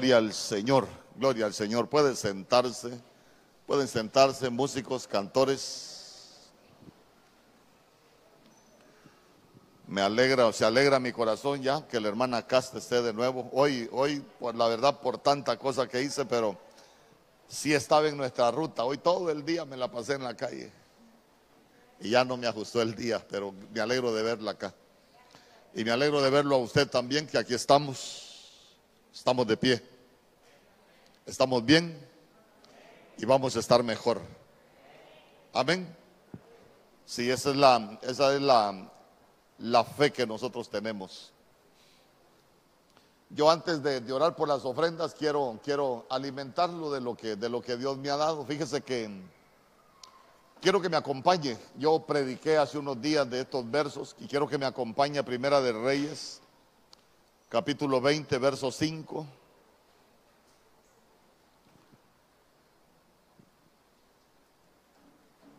Gloria al Señor, gloria al Señor. Pueden sentarse, pueden sentarse músicos, cantores. Me alegra, o se alegra mi corazón ya que la hermana Casta esté de nuevo. Hoy, hoy, por la verdad, por tanta cosa que hice, pero sí estaba en nuestra ruta. Hoy todo el día me la pasé en la calle. Y ya no me ajustó el día, pero me alegro de verla acá. Y me alegro de verlo a usted también, que aquí estamos. Estamos de pie. Estamos bien y vamos a estar mejor. Amén. Sí, esa es la, esa es la, la fe que nosotros tenemos. Yo antes de, de, orar por las ofrendas quiero, quiero alimentarlo de lo, que, de lo que Dios me ha dado. Fíjese que quiero que me acompañe. Yo prediqué hace unos días de estos versos y quiero que me acompañe a Primera de Reyes capítulo 20, verso 5.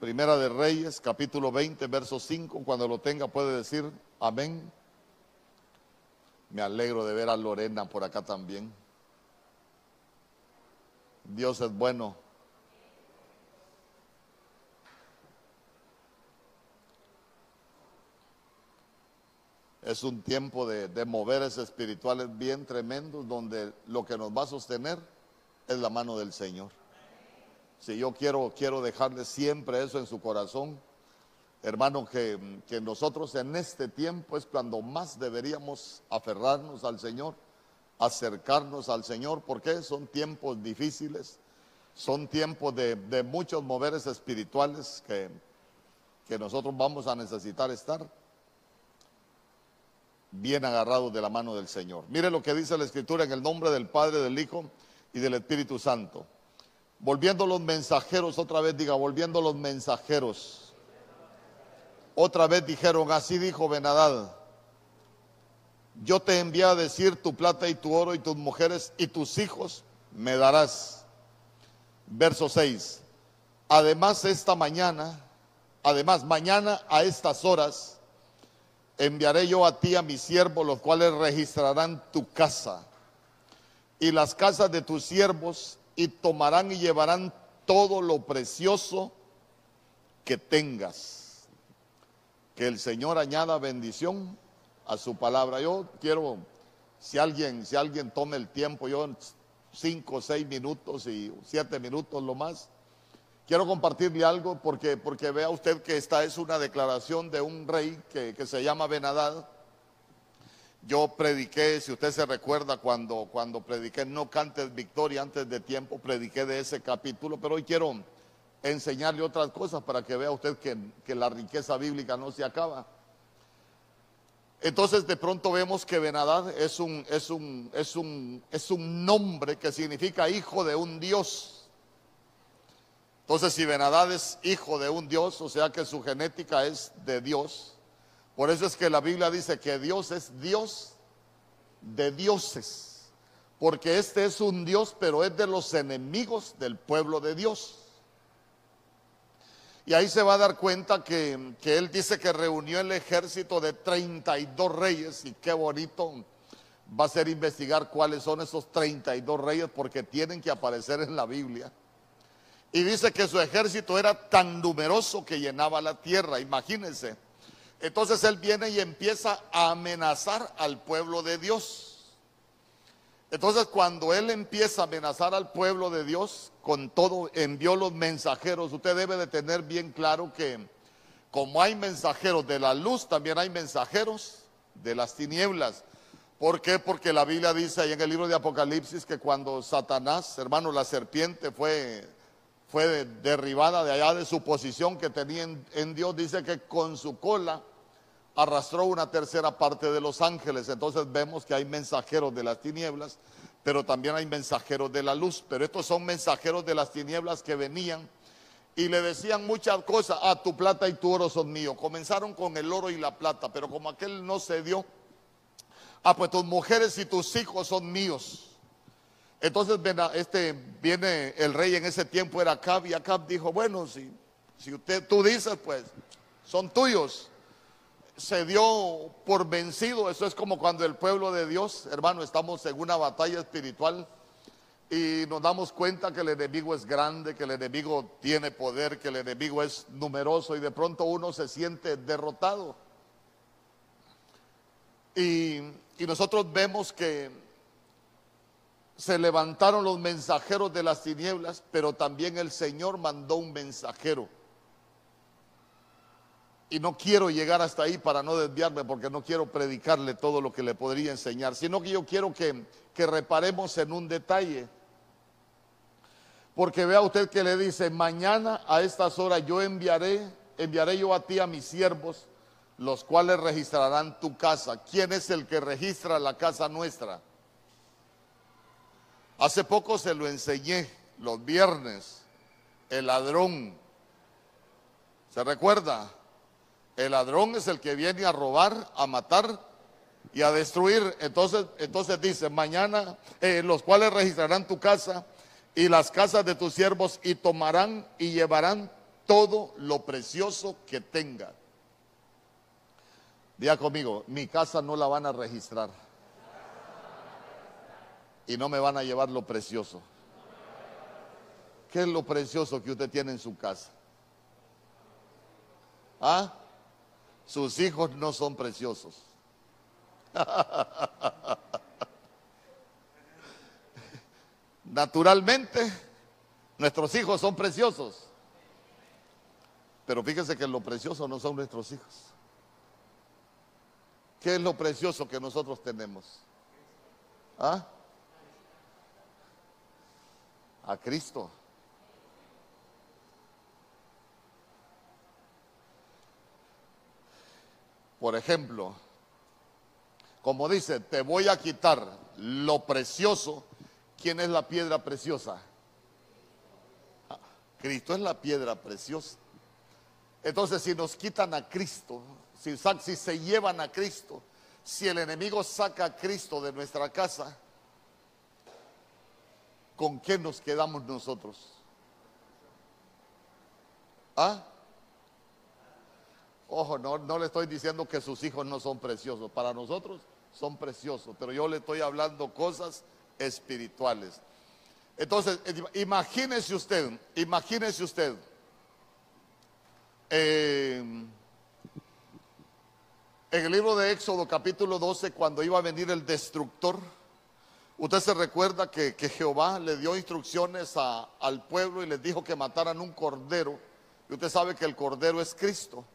Primera de Reyes, capítulo 20, verso 5. Cuando lo tenga puede decir amén. Me alegro de ver a Lorena por acá también. Dios es bueno. Es un tiempo de, de moveres espirituales bien tremendos donde lo que nos va a sostener es la mano del Señor. Si yo quiero, quiero dejarle siempre eso en su corazón, hermano, que, que nosotros en este tiempo es cuando más deberíamos aferrarnos al Señor, acercarnos al Señor, porque son tiempos difíciles, son tiempos de, de muchos moveres espirituales que, que nosotros vamos a necesitar estar bien agarrados de la mano del Señor. Mire lo que dice la Escritura en el nombre del Padre, del Hijo y del Espíritu Santo. Volviendo los mensajeros, otra vez diga, volviendo los mensajeros. Otra vez dijeron, así dijo Benadad, yo te envié a decir tu plata y tu oro y tus mujeres y tus hijos me darás. Verso 6. Además esta mañana, además mañana a estas horas, enviaré yo a ti a mis siervos, los cuales registrarán tu casa y las casas de tus siervos y tomarán y llevarán todo lo precioso que tengas. Que el Señor añada bendición a su palabra. Yo quiero, si alguien, si alguien tome el tiempo, yo cinco, seis minutos y siete minutos lo más, Quiero compartirle algo porque, porque vea usted que esta es una declaración de un rey que, que se llama Benadad. Yo prediqué, si usted se recuerda, cuando, cuando prediqué No cantes victoria antes de tiempo, prediqué de ese capítulo, pero hoy quiero enseñarle otras cosas para que vea usted que, que la riqueza bíblica no se acaba. Entonces de pronto vemos que Benadad es un, es un, es un, es un nombre que significa hijo de un Dios. Entonces, si Benadad es hijo de un Dios, o sea que su genética es de Dios, por eso es que la Biblia dice que Dios es Dios de dioses, porque este es un Dios, pero es de los enemigos del pueblo de Dios. Y ahí se va a dar cuenta que, que él dice que reunió el ejército de 32 reyes, y qué bonito va a ser investigar cuáles son esos 32 reyes, porque tienen que aparecer en la Biblia. Y dice que su ejército era tan numeroso que llenaba la tierra, imagínense. Entonces él viene y empieza a amenazar al pueblo de Dios. Entonces cuando él empieza a amenazar al pueblo de Dios, con todo envió los mensajeros. Usted debe de tener bien claro que como hay mensajeros de la luz, también hay mensajeros de las tinieblas. ¿Por qué? Porque la Biblia dice ahí en el libro de Apocalipsis que cuando Satanás, hermano, la serpiente fue fue derribada de allá de su posición que tenía en, en, Dios, dice que con su cola arrastró una tercera parte de los ángeles. Entonces vemos que hay mensajeros de las tinieblas, pero también hay mensajeros de la luz. Pero estos son mensajeros de las tinieblas que venían y le decían muchas cosas. Ah, tu plata y tu oro son míos. Comenzaron con el oro y la plata, pero como aquel no se dio, ah, pues tus mujeres y tus hijos son míos. Entonces este, viene el rey en ese tiempo, era Acab, y Acab dijo, bueno, si, si usted, tú dices, pues, son tuyos. Se dio por vencido, eso es como cuando el pueblo de Dios, hermano, estamos en una batalla espiritual y nos damos cuenta que el enemigo es grande, que el enemigo tiene poder, que el enemigo es numeroso y de pronto uno se siente derrotado. Y, y nosotros vemos que se levantaron los mensajeros de las tinieblas, pero también el Señor mandó un mensajero. Y no quiero llegar hasta ahí para no desviarme, porque no quiero predicarle todo lo que le podría enseñar, sino que yo quiero que, que reparemos en un detalle. Porque vea usted que le dice, mañana a estas horas yo enviaré, enviaré yo a ti a mis siervos, los cuales registrarán tu casa. ¿Quién es el que registra la casa nuestra? Hace poco se lo enseñé, los viernes, el ladrón. ¿Se recuerda? El ladrón es el que viene a robar, a matar y a destruir. Entonces, entonces dice, mañana eh, los cuales registrarán tu casa y las casas de tus siervos y tomarán y llevarán todo lo precioso que tengan. Diga conmigo, mi casa no la van a registrar. Y no me van a llevar lo precioso. ¿Qué es lo precioso que usted tiene en su casa? ¿Ah? Sus hijos no son preciosos. Naturalmente, nuestros hijos son preciosos. Pero fíjese que lo precioso no son nuestros hijos. ¿Qué es lo precioso que nosotros tenemos? ¿Ah? A Cristo. Por ejemplo, como dice, te voy a quitar lo precioso ¿Quién es la piedra preciosa? Ah, Cristo es la piedra preciosa. Entonces, si nos quitan a Cristo, si, se llevan a Cristo, si el enemigo saca a Cristo de nuestra casa, ¿con qué nos quedamos nosotros? ¿Ah? Ojo, no, le estoy diciendo que sus hijos no son preciosos. Para nosotros son preciosos, pero yo le estoy hablando cosas espirituales. Entonces, imagínese usted, imagínese usted, eh, en el libro de Éxodo capítulo 12, cuando iba a venir el destructor, usted se recuerda que, Jehová le dio instrucciones al pueblo y les dijo que mataran un cordero, y usted sabe que el cordero es Cristo.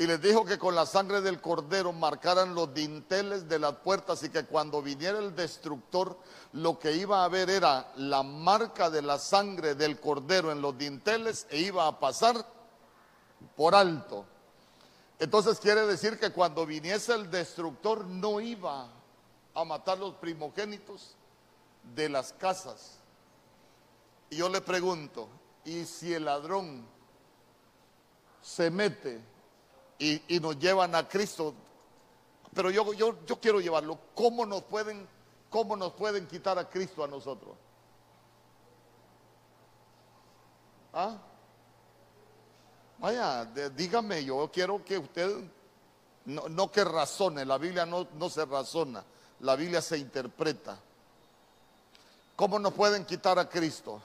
Y les dijo que con la sangre del cordero marcaran los dinteles de las puertas y que cuando viniera el destructor lo que iba a ver era la marca de la sangre del cordero en los dinteles e iba a pasar por alto. Entonces quiere decir que cuando viniese el destructor no iba a matar los primogénitos de las casas. Y yo le pregunto, ¿y si el ladrón se mete y, nos llevan a Cristo. Pero yo, yo, yo quiero llevarlo. ¿Cómo nos, pueden, ¿Cómo nos pueden quitar a Cristo a nosotros? ¿Ah? Vaya, dígame, yo quiero que usted, no, no, que razone, la Biblia no, no se razona, la Biblia se interpreta. ¿Cómo nos pueden quitar a Cristo?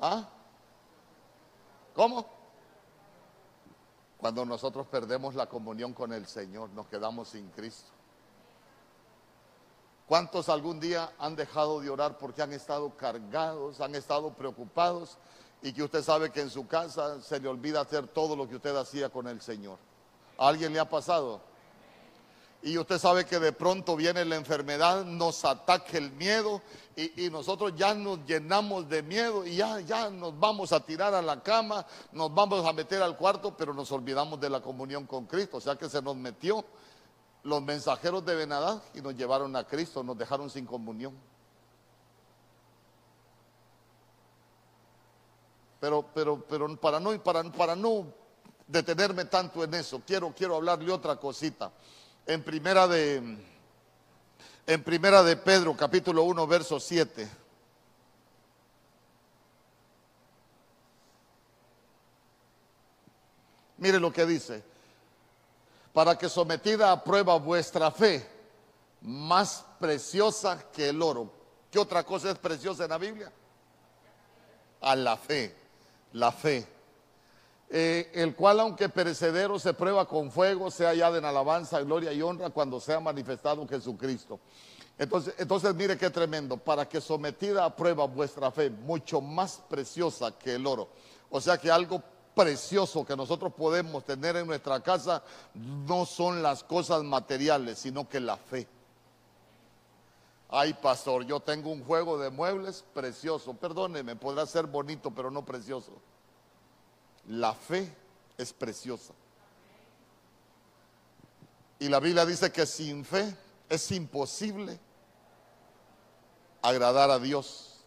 ¿Ah? ¿Cómo? Cuando nosotros perdemos la comunión con el Señor, nos quedamos sin Cristo. ¿Cuántos algún día han dejado de orar porque han estado cargados, han estado preocupados y que usted sabe que en su casa se le olvida hacer todo lo que usted hacía con el Señor? ¿A alguien le ha pasado? Y usted sabe que de pronto viene la enfermedad, nos ataca el miedo y, nosotros ya nos llenamos de miedo y ya, ya nos vamos a tirar a la cama, nos vamos a meter al cuarto, pero nos olvidamos de la comunión con Cristo, o sea que se nos metió los mensajeros de Benadá y nos llevaron a Cristo, nos dejaron sin comunión. Pero, pero, pero para no, para, para no detenerme tanto en eso, quiero, quiero hablarle otra cosita en primera de en primera de Pedro, capítulo 1, verso 7. Mire lo que dice. Para que sometida a prueba vuestra fe, más preciosa que el oro. ¿Qué otra cosa es preciosa en la Biblia? A la fe, la fe. Eh, el cual aunque perecedero se prueba con fuego, sea hallada en alabanza, gloria y honra cuando sea manifestado Jesucristo. Entonces, entonces mire qué tremendo, para que sometida a prueba vuestra fe, mucho más preciosa que el oro. O sea que algo precioso que nosotros podemos tener en nuestra casa no son las cosas materiales, sino que la fe. Ay, pastor, yo tengo un juego de muebles precioso. Perdóneme, podrá ser bonito, pero no precioso. La fe es preciosa. Y la Biblia dice que sin fe es imposible agradar a Dios.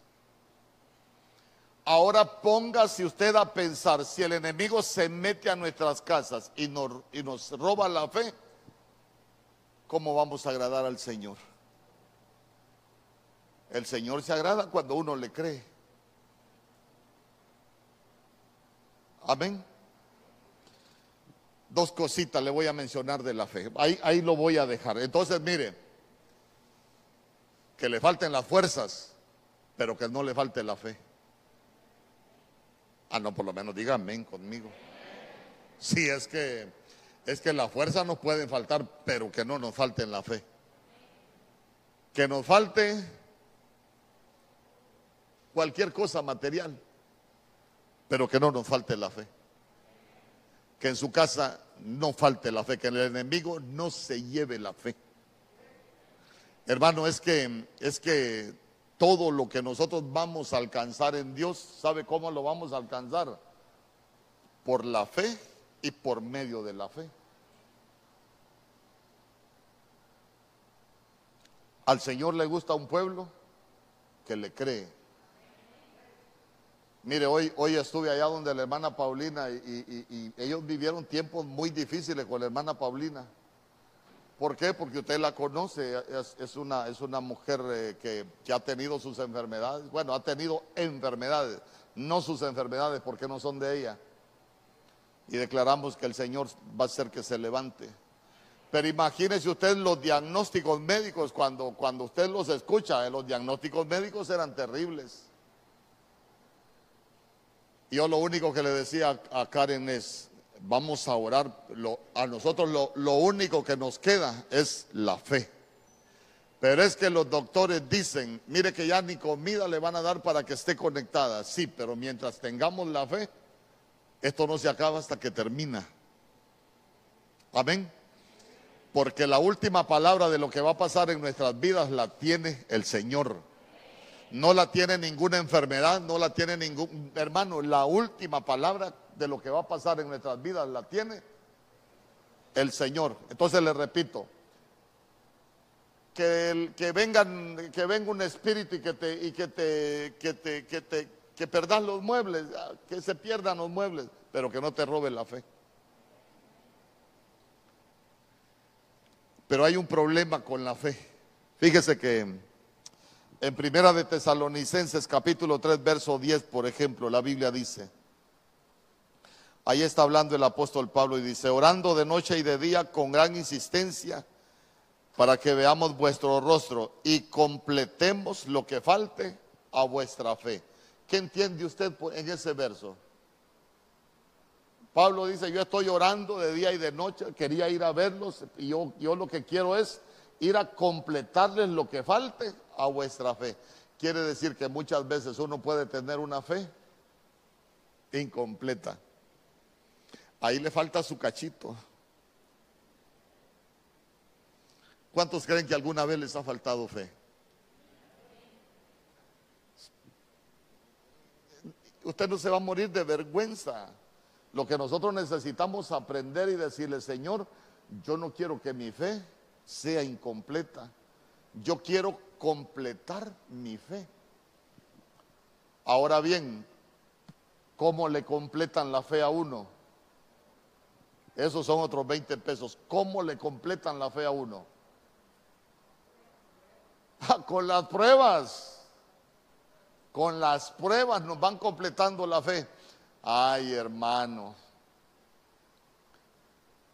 Ahora póngase usted a pensar, si el enemigo se mete a nuestras casas y nos, y nos roba la fe, ¿cómo vamos a agradar al Señor? El Señor se agrada cuando uno le cree. Amén. Dos cositas le voy a mencionar de la fe. Ahí, ahí lo voy a dejar. Entonces, mire, que le falten las fuerzas, pero que no le falte la fe. Ah, no, por lo menos diga amén conmigo. Sí, es que es que la fuerza nos puede faltar, pero que no nos falte la fe. Que nos falte cualquier cosa material, pero que no nos falte la fe. Que en su casa no falte la fe, que el enemigo no se lleve la fe. Hermano, es que es que todo lo que nosotros vamos a alcanzar en Dios, ¿sabe cómo lo vamos a alcanzar? Por la fe y por medio de la fe. Al Señor le gusta un pueblo que le cree. Mire, hoy, hoy estuve allá donde la hermana Paulina y ellos vivieron tiempos muy difíciles con la hermana Paulina. ¿Por qué? Porque usted la conoce, es, una, es una mujer eh, que, ha tenido sus enfermedades, bueno, ha tenido enfermedades, no sus enfermedades porque no son de ella. Y declaramos que el Señor va a hacer que se levante. Pero imagínese usted los diagnósticos médicos, cuando, cuando usted los escucha, eh, los diagnósticos médicos eran terribles. Yo lo único que le decía a Karen es, vamos a orar. a nosotros lo, único que nos queda es la fe. Pero es que los doctores dicen, mire que ya ni comida le van a dar para que esté conectada. Sí, pero mientras tengamos la fe, esto no se acaba hasta que termina. Amén. Porque la última palabra de lo que va a pasar en nuestras vidas la tiene el Señor. No la tiene ninguna enfermedad, no la tiene ningún hermano. La última palabra de lo que va a pasar en nuestras vidas la tiene el Señor. Entonces le repito, que, que, vengan, que venga un espíritu y que te, y que te, que te, que te, que perdas los muebles, ah, que se pierdan los muebles, pero que no te robe la fe. Pero hay un problema con la fe. Fíjese que en Primera de Tesalonicenses capítulo 3 verso 10, por ejemplo, la Biblia dice, Ahí está hablando el apóstol Pablo y dice, orando de noche y de día con gran insistencia para que veamos vuestro rostro y completemos lo que falte a vuestra fe. ¿Qué entiende usted en ese verso? Pablo dice, yo estoy orando de día y de noche, quería ir a verlos y yo, yo lo que quiero es ir a completarles lo que falte a vuestra fe. Quiere decir que muchas veces uno puede tener una fe incompleta. Ahí le falta su cachito. ¿Cuántos creen que alguna vez les ha faltado fe? Usted no se va a morir de vergüenza. Lo que nosotros necesitamos aprender y decirle, Señor, yo no quiero que mi fe sea incompleta. Yo quiero completar mi fe. Ahora bien, ¿cómo le completan la fe a uno? Esos son otros 20 pesos. ¿Cómo le completan la fe a uno? Con las pruebas. Con las pruebas nos van completando la fe. Ay, hermano.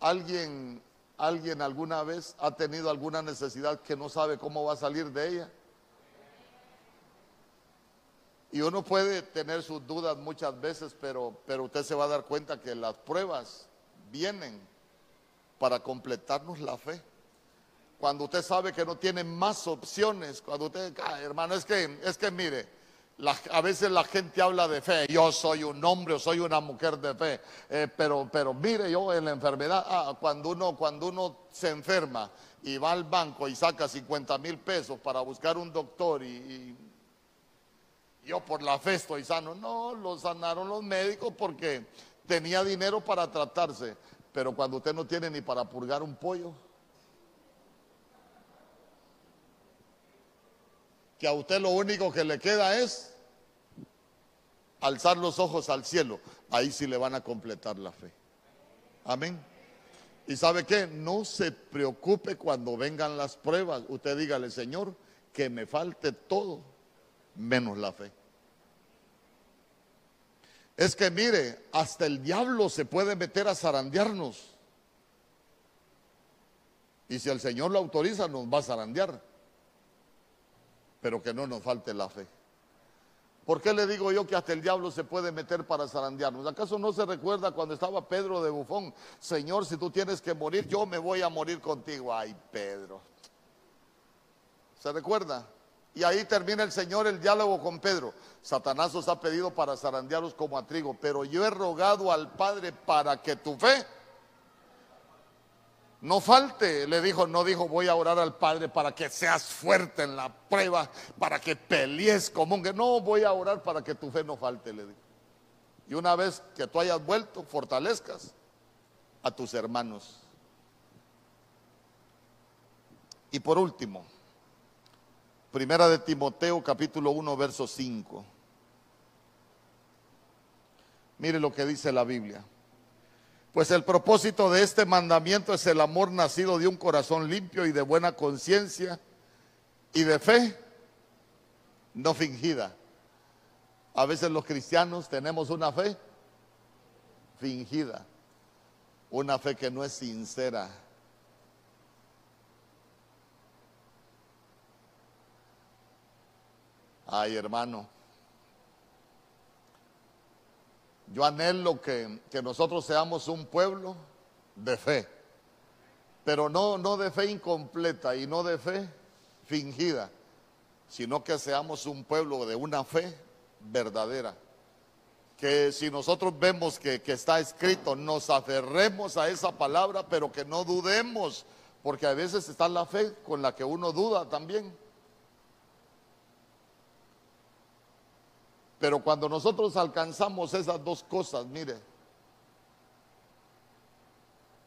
Alguien, ¿Alguien alguna vez ha tenido alguna necesidad que no sabe cómo va a salir de ella? Y uno puede tener sus dudas muchas veces, pero, pero usted se va a dar cuenta que las pruebas vienen para completarnos la fe. Cuando usted sabe que no tiene más opciones, cuando usted, ah, hermano, es que, es que mire, a veces la gente habla de fe, yo soy un hombre o soy una mujer de fe, eh, pero, pero mire yo en la enfermedad, ah, cuando, uno, cuando uno se enferma y va al banco y saca 50 mil pesos para buscar un doctor y, yo por la fe estoy sano, no, lo sanaron los médicos porque tenía dinero para tratarse, pero cuando usted no tiene ni para purgar un pollo, que a usted lo único que le queda es alzar los ojos al cielo. Ahí sí le van a completar la fe. Amén. Y sabe qué, no se preocupe cuando vengan las pruebas. Usted dígale, Señor, que me falte todo menos la fe. Es que mire, hasta el diablo se puede meter a zarandearnos. Y si el Señor lo autoriza, nos va a zarandear pero que no nos falte la fe. ¿Por qué le digo yo que hasta el diablo se puede meter para zarandearnos? ¿Acaso no se recuerda cuando estaba Pedro de Bufón? Señor, si tú tienes que morir, yo me voy a morir contigo. Ay, Pedro. ¿Se recuerda? Y ahí termina el Señor el diálogo con Pedro. Satanás os ha pedido para zarandearos como a trigo, pero yo he rogado al Padre para que tu fe no falte, le dijo, no dijo, voy a orar al Padre para que seas fuerte en la prueba, para que pelees como un... No, voy a orar para que tu fe no falte, le dijo. Y una vez que tú hayas vuelto, fortalezcas a tus hermanos. Y por último, primera de Timoteo capítulo 1, verso 5. Mire lo que dice la Biblia. Pues el propósito de este mandamiento es el amor nacido de un corazón limpio y de buena conciencia y de fe no fingida. A veces los cristianos tenemos una fe fingida, una fe que no es sincera. Ay, hermano. Yo anhelo que, nosotros seamos un pueblo de fe, pero no, no de fe incompleta y no de fe fingida, sino que seamos un pueblo de una fe verdadera. Que si nosotros vemos que, que está escrito, nos aferremos a esa palabra, pero que no dudemos, porque a veces está la fe con la que uno duda también. Pero cuando nosotros alcanzamos esas dos cosas, mire,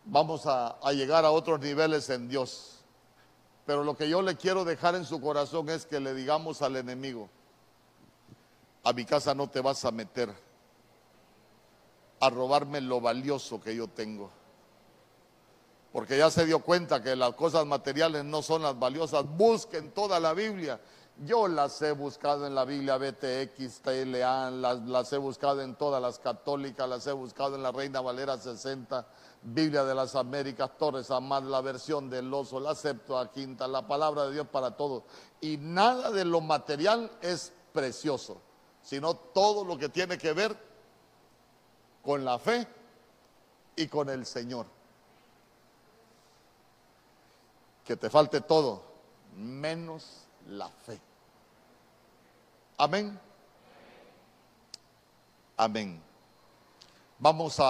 vamos a, llegar a otros niveles en Dios. Pero lo que yo le quiero dejar en su corazón es que le digamos al enemigo, a mi casa no te vas a meter a robarme lo valioso que yo tengo. Porque ya se dio cuenta que las cosas materiales no son las valiosas. Busquen toda la Biblia yo las he buscado en la Biblia BTX, TLA, las, las he buscado en todas las católicas, las he buscado en la Reina Valera 60, Biblia de las Américas, Torres Amad, la versión del oso, la Quinta, la palabra de Dios para todos. Y nada de lo material es precioso, sino todo lo que tiene que ver con la fe y con el Señor. Que te falte todo, menos la fe. Amén. Amén. Vamos a...